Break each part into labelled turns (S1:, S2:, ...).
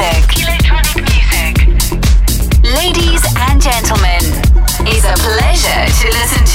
S1: music. Electronic music. Ladies and gentlemen, it's a pleasure to listen to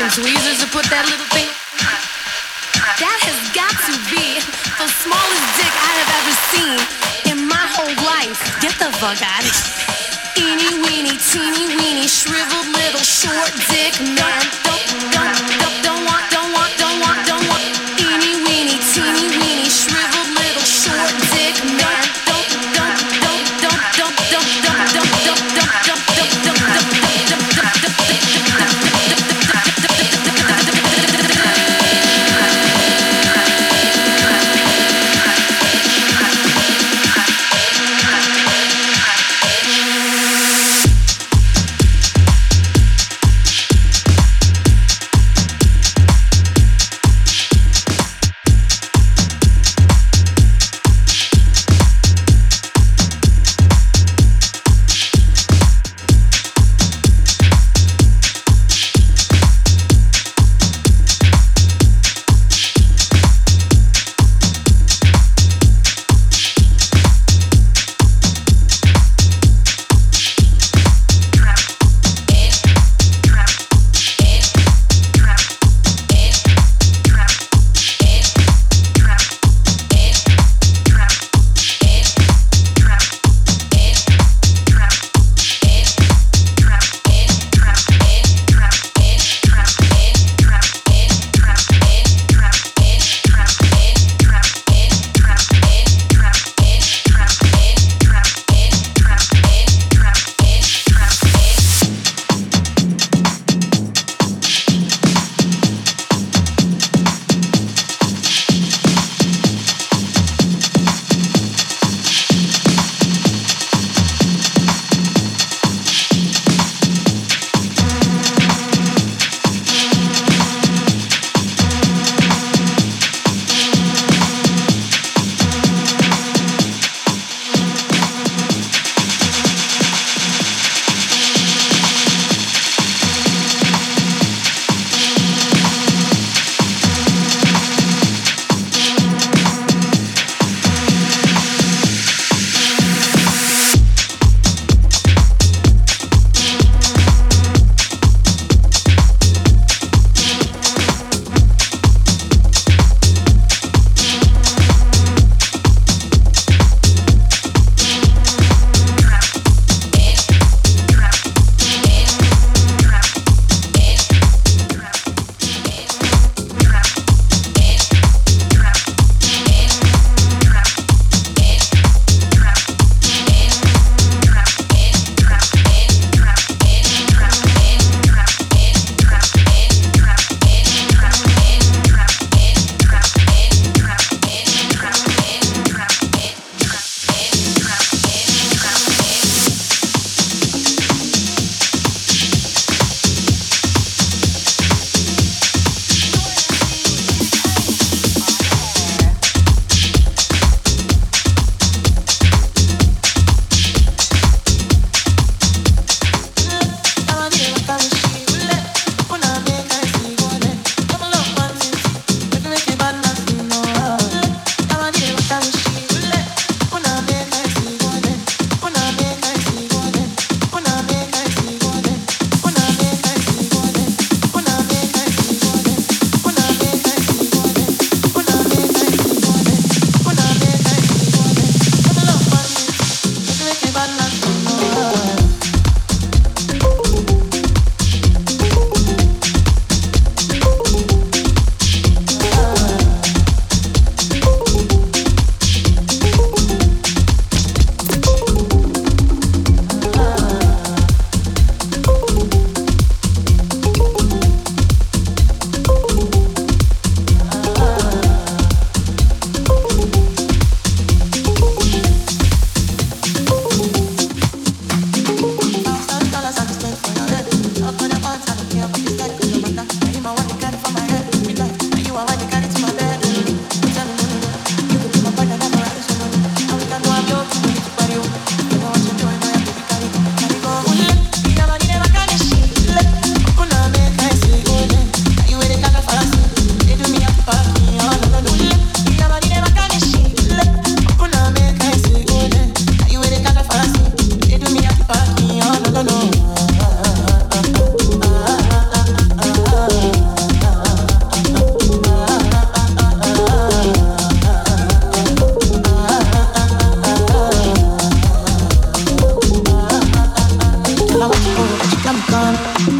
S2: fucking tweezers to put that little thing. That has got to be the smallest dick I have ever seen in my whole life. Get the fuck out of here. Eeny weeny, teeny weeny, shriveled little short dick man.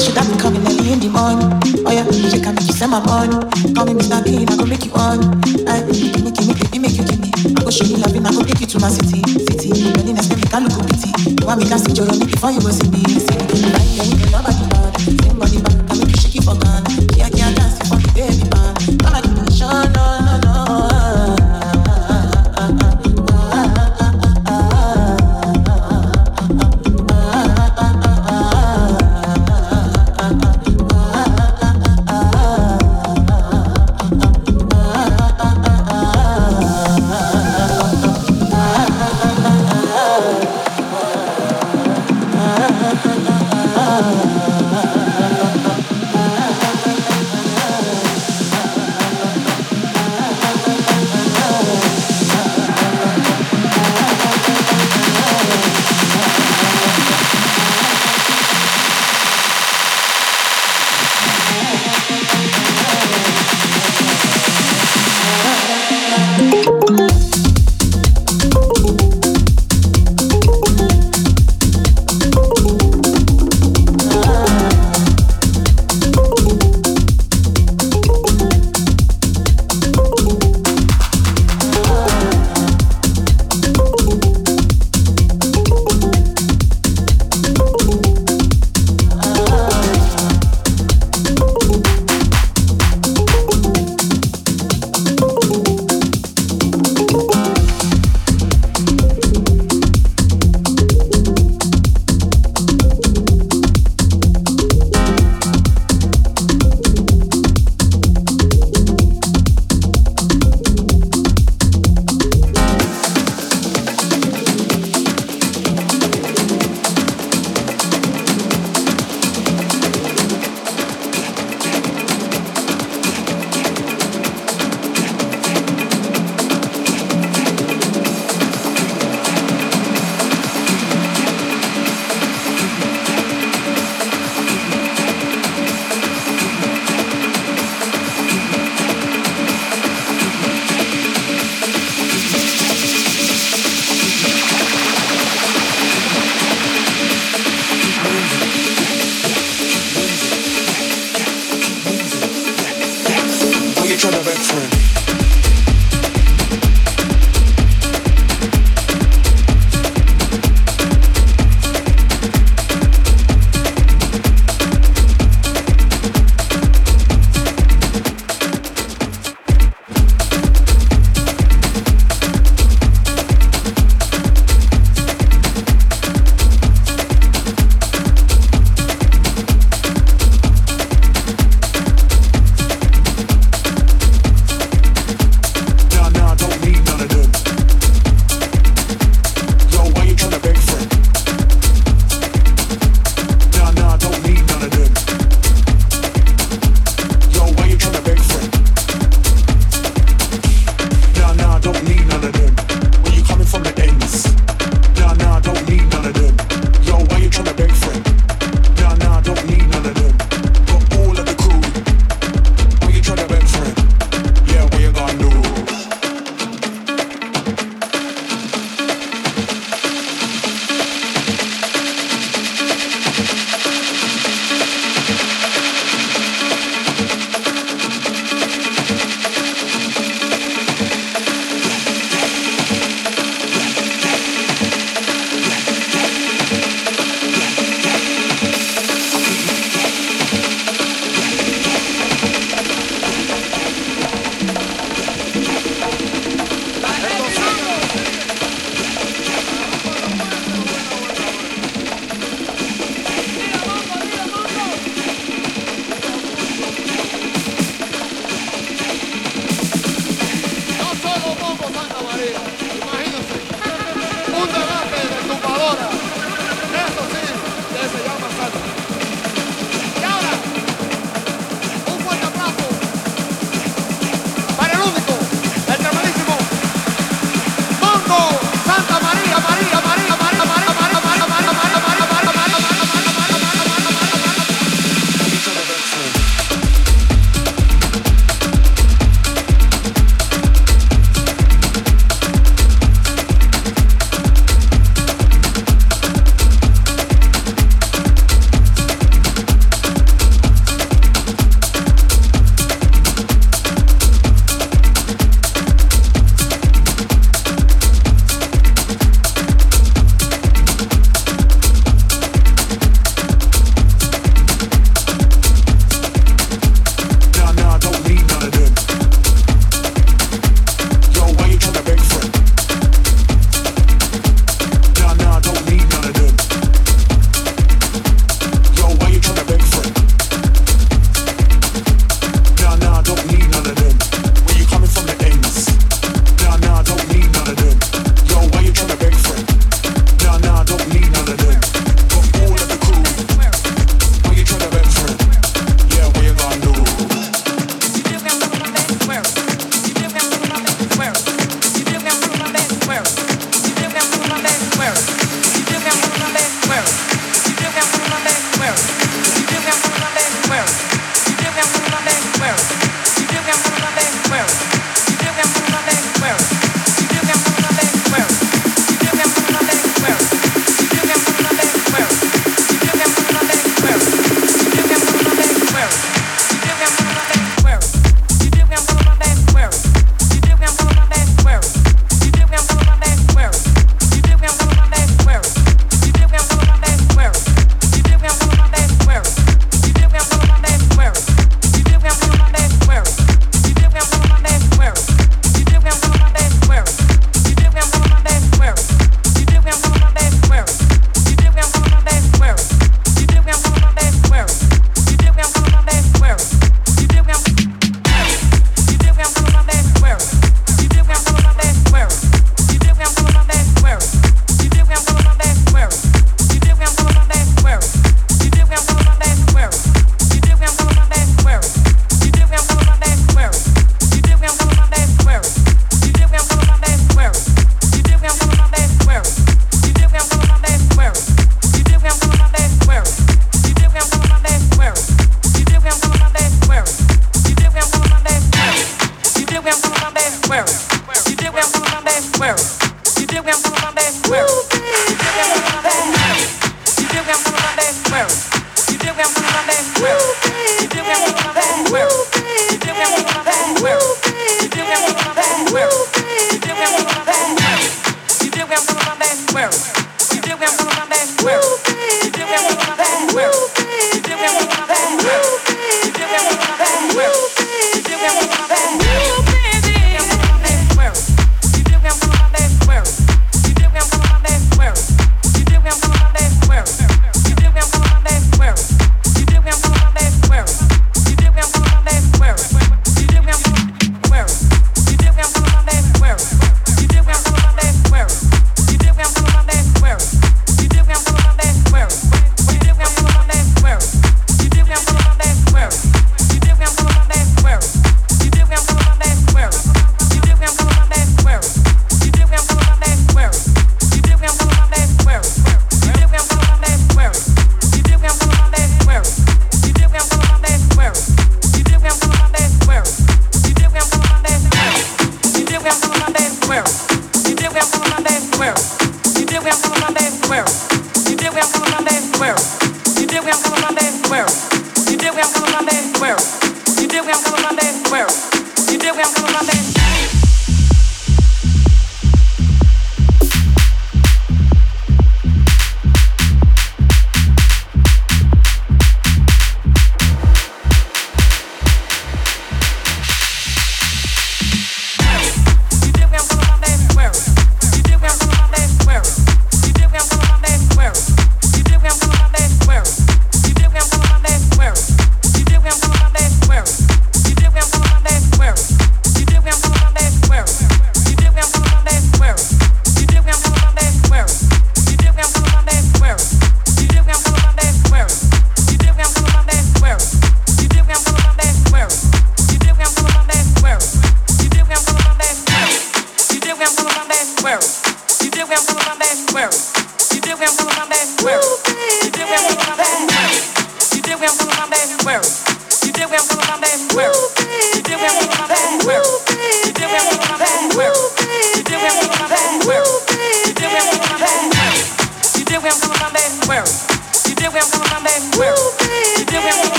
S3: Should have been coming early in the morning. Oh yeah, she can make you send my money. Call me Mr. King, I go make you on. I give me, give me, baby, make you give me. I go show you loving, I go take you to my city, city. Really nice, make me look pity. You want me to see your before you go see me, see me. Right here, you about the bad, same body back, I make you shake it for gun.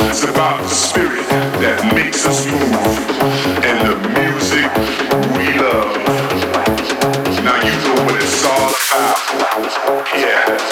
S3: It's about the
S4: spirit that makes us move and the music we love. Now you know what it's all about. Yeah.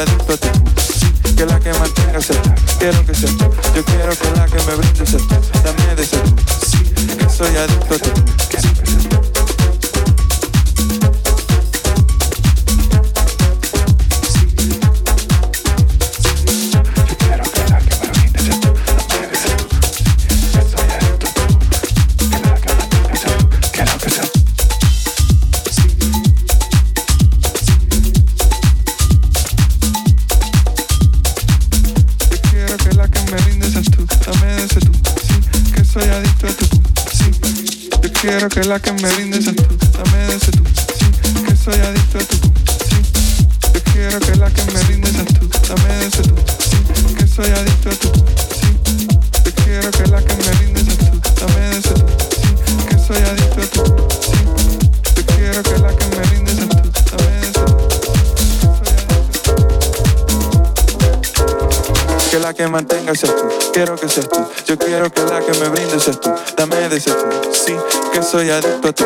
S4: adicto a
S5: ti. Que la que mantenga ser. Quiero que sea Yo quiero que la que me brinde ser. Dame de ser. Tú Que soy adicto a ti. quiero que la que me brindes quiero que seas tú. Yo quiero que la que me brinde seas tú. Dame de ser tú. Sí, que soy adicto a ti.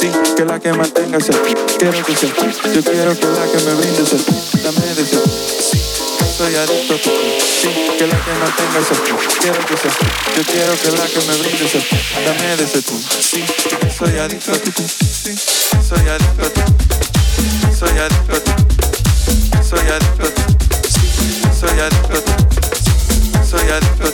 S5: Sí, que la que mantenga seas tú. Quiero que seas tú. Yo quiero que la que me brinde seas tú. Dame de ser tú. Sí, que soy adicto a ti. Sí, que la que mantenga seas tú. Quiero que seas tú. Yo quiero que la que me brinde seas tú. Dame de ser tú. Sí, que soy adicto a ti. Sí, que soy adicto a ti. Soy adicto a ti. Soy adicto a ti. Soy adicto a ti. Soy adicto.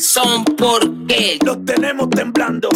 S4: son porque los
S6: tenemos temblando.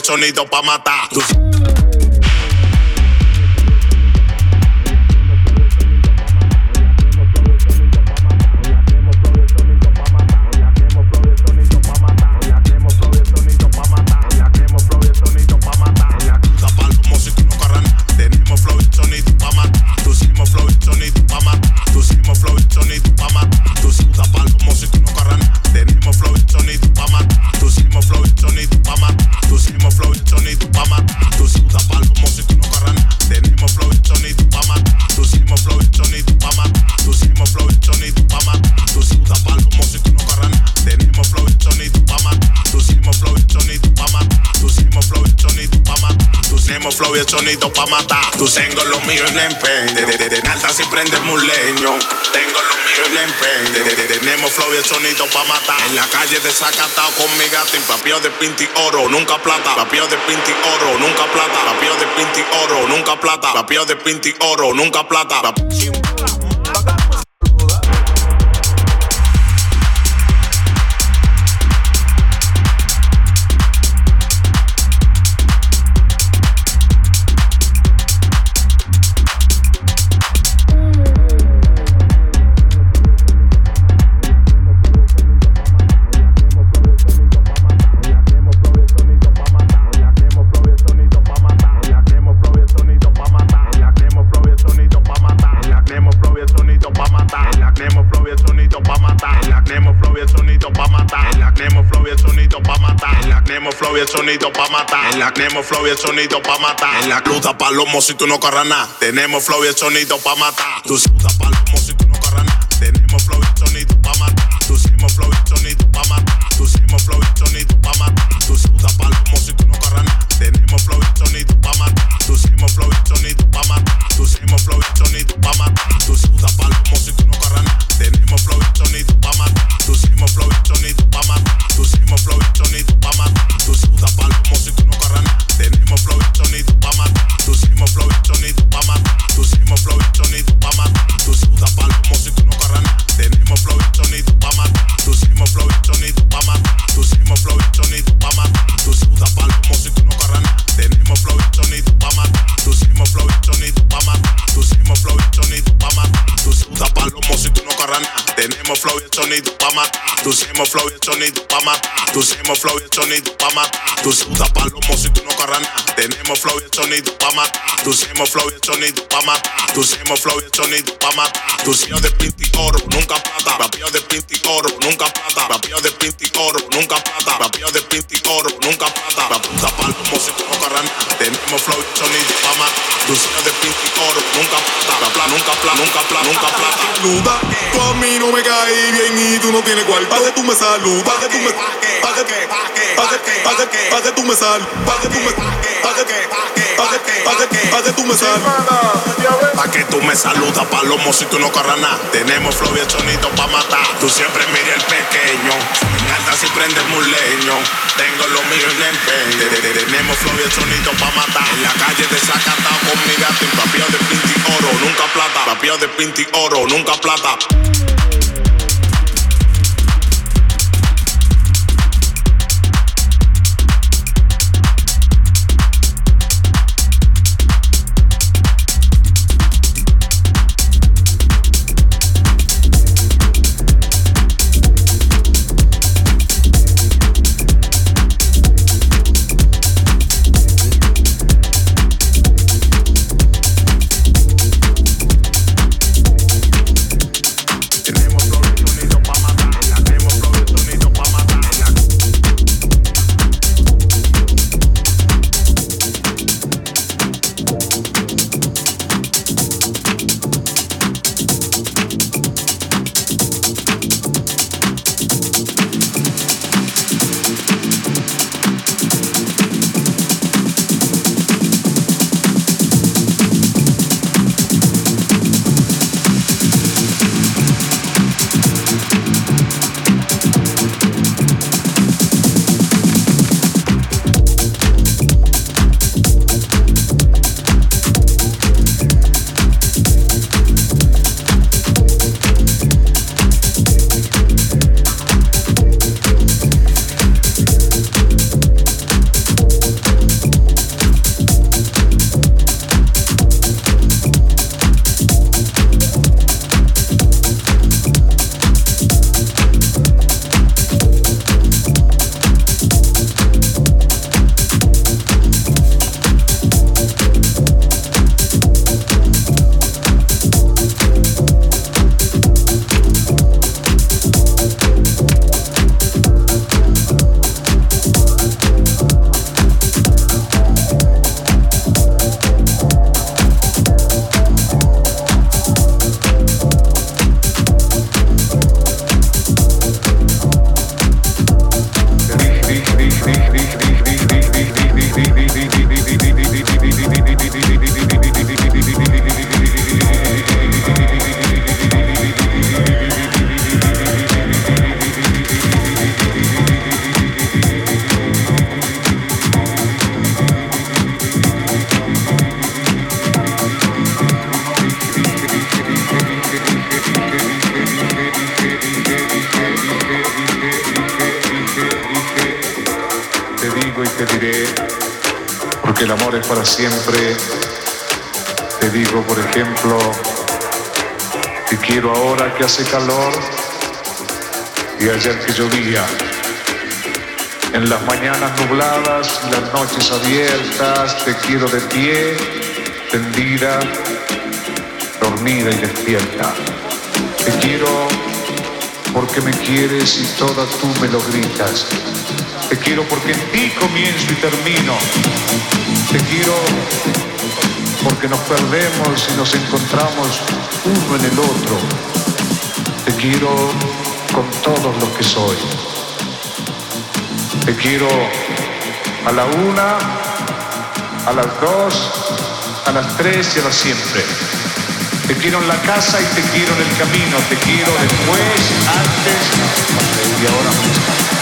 S7: sonido pa' matar. sonido pa' matar. Tú tengo lo mío en empeño. De, de, de, alta si prendemos un leño. Tengo lo mío en empeño. Tenemos flow y el sonido pa' matar. En la calle desacatado con mi gato y papio de pinti oro, nunca plata. Papio de pinti oro, nunca plata. Papio de pinti oro, nunca plata. Papio de pinti oro, nunca plata. el sonido pa' matar. En la cruda palomo si tú no corras nada. Tenemos flow y el sonido pa' matar. Tú pa' pa'. Tu hicimos flow y el sonido pa' matar. Tu de pinti oro, nunca plata. Rapio de pinti oro, nunca plata. Rapio de pinti oro, nunca plata. Rapio de pinti oro, nunca plata. La puta palomo si tú no corras nada. Tenemos flow y el sonido pa' matar. Tu de pinti oro, nunca plata. Nunca plata, nunca plata, nunca plata.
S8: Saluda, tú a mí no me caí bien y tú no tienes cuarto. Pa' que tú me saludas, pa' que tú me, pa' que, pa' que, pa' que, pa' que, pa' que, pa' tú me sal, pa' que tú me, pa' que, pa' que, pa' que, pa' que, tú me sal.
S7: Pa' que tú me saludas, palomo, si tú no corras nada. Tenemos flow y el sonido pa' matar. Tú siempre mira el pequeño. Me si prendes leño. Tengo lo mío en empeño. Tenemos flow y el sonido pa' matar. En la calle desacatado con mi gato. Papio de pinti oro, nunca plata. Papio de pinti oro, nunca plata.
S9: Hace calor y ayer que llovía. En las mañanas nubladas y las noches abiertas te quiero de pie, tendida, dormida y despierta. Te quiero porque me quieres y toda tú me lo gritas. Te quiero porque en ti comienzo y termino. Te quiero porque nos perdemos y nos encontramos uno en el otro te quiero con todos los que soy. Te quiero a la una, a las dos, a las tres y a las siempre. Te quiero en la casa y te quiero en el camino. Te quiero después, antes y ahora mismo.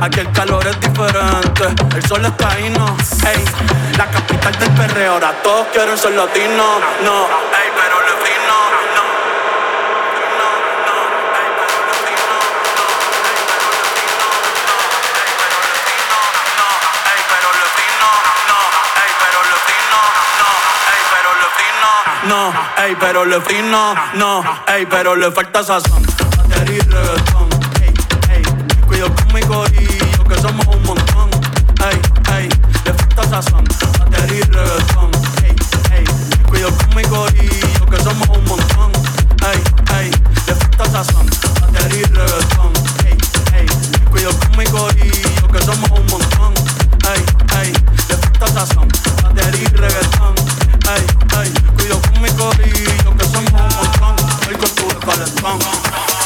S10: Aquí el calor es diferente, el sol está ahí, no. Ey, la capital del perreo, ahora todos quieren ser latinos. No, ey, pero le fino, no. Ey, pero le fino, no, ey, pero le falta sazón. Batería y reggaetón. Cuido con mi corillo, que somos un montón. Ey, ey, le falta sazón. Batería y reggaetón, ey. Cuido con mi corillo, que somos un montón. Ey, ey, le falta sazón. Batería y reggaetón. Cuido con mi corillo, que somos un montón. Sazón. Batería y reggaetón, ey. Cuido con mi corillo, que somos un montón. Hoy con tu calentón.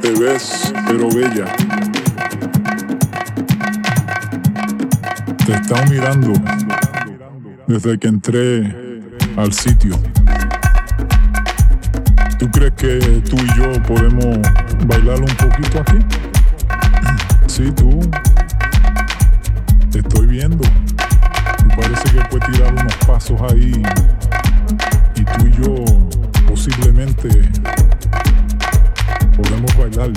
S11: Te ves, pero bella. Te estado mirando desde que entré al sitio. ¿Tú crees que tú y yo podemos bailar un poquito aquí? Sí, tú. Te estoy viendo. Parece que puedes tirar unos pasos ahí. Y tú y yo posiblemente podemos bailar.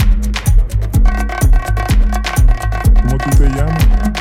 S11: ¿Cómo tú te llamas?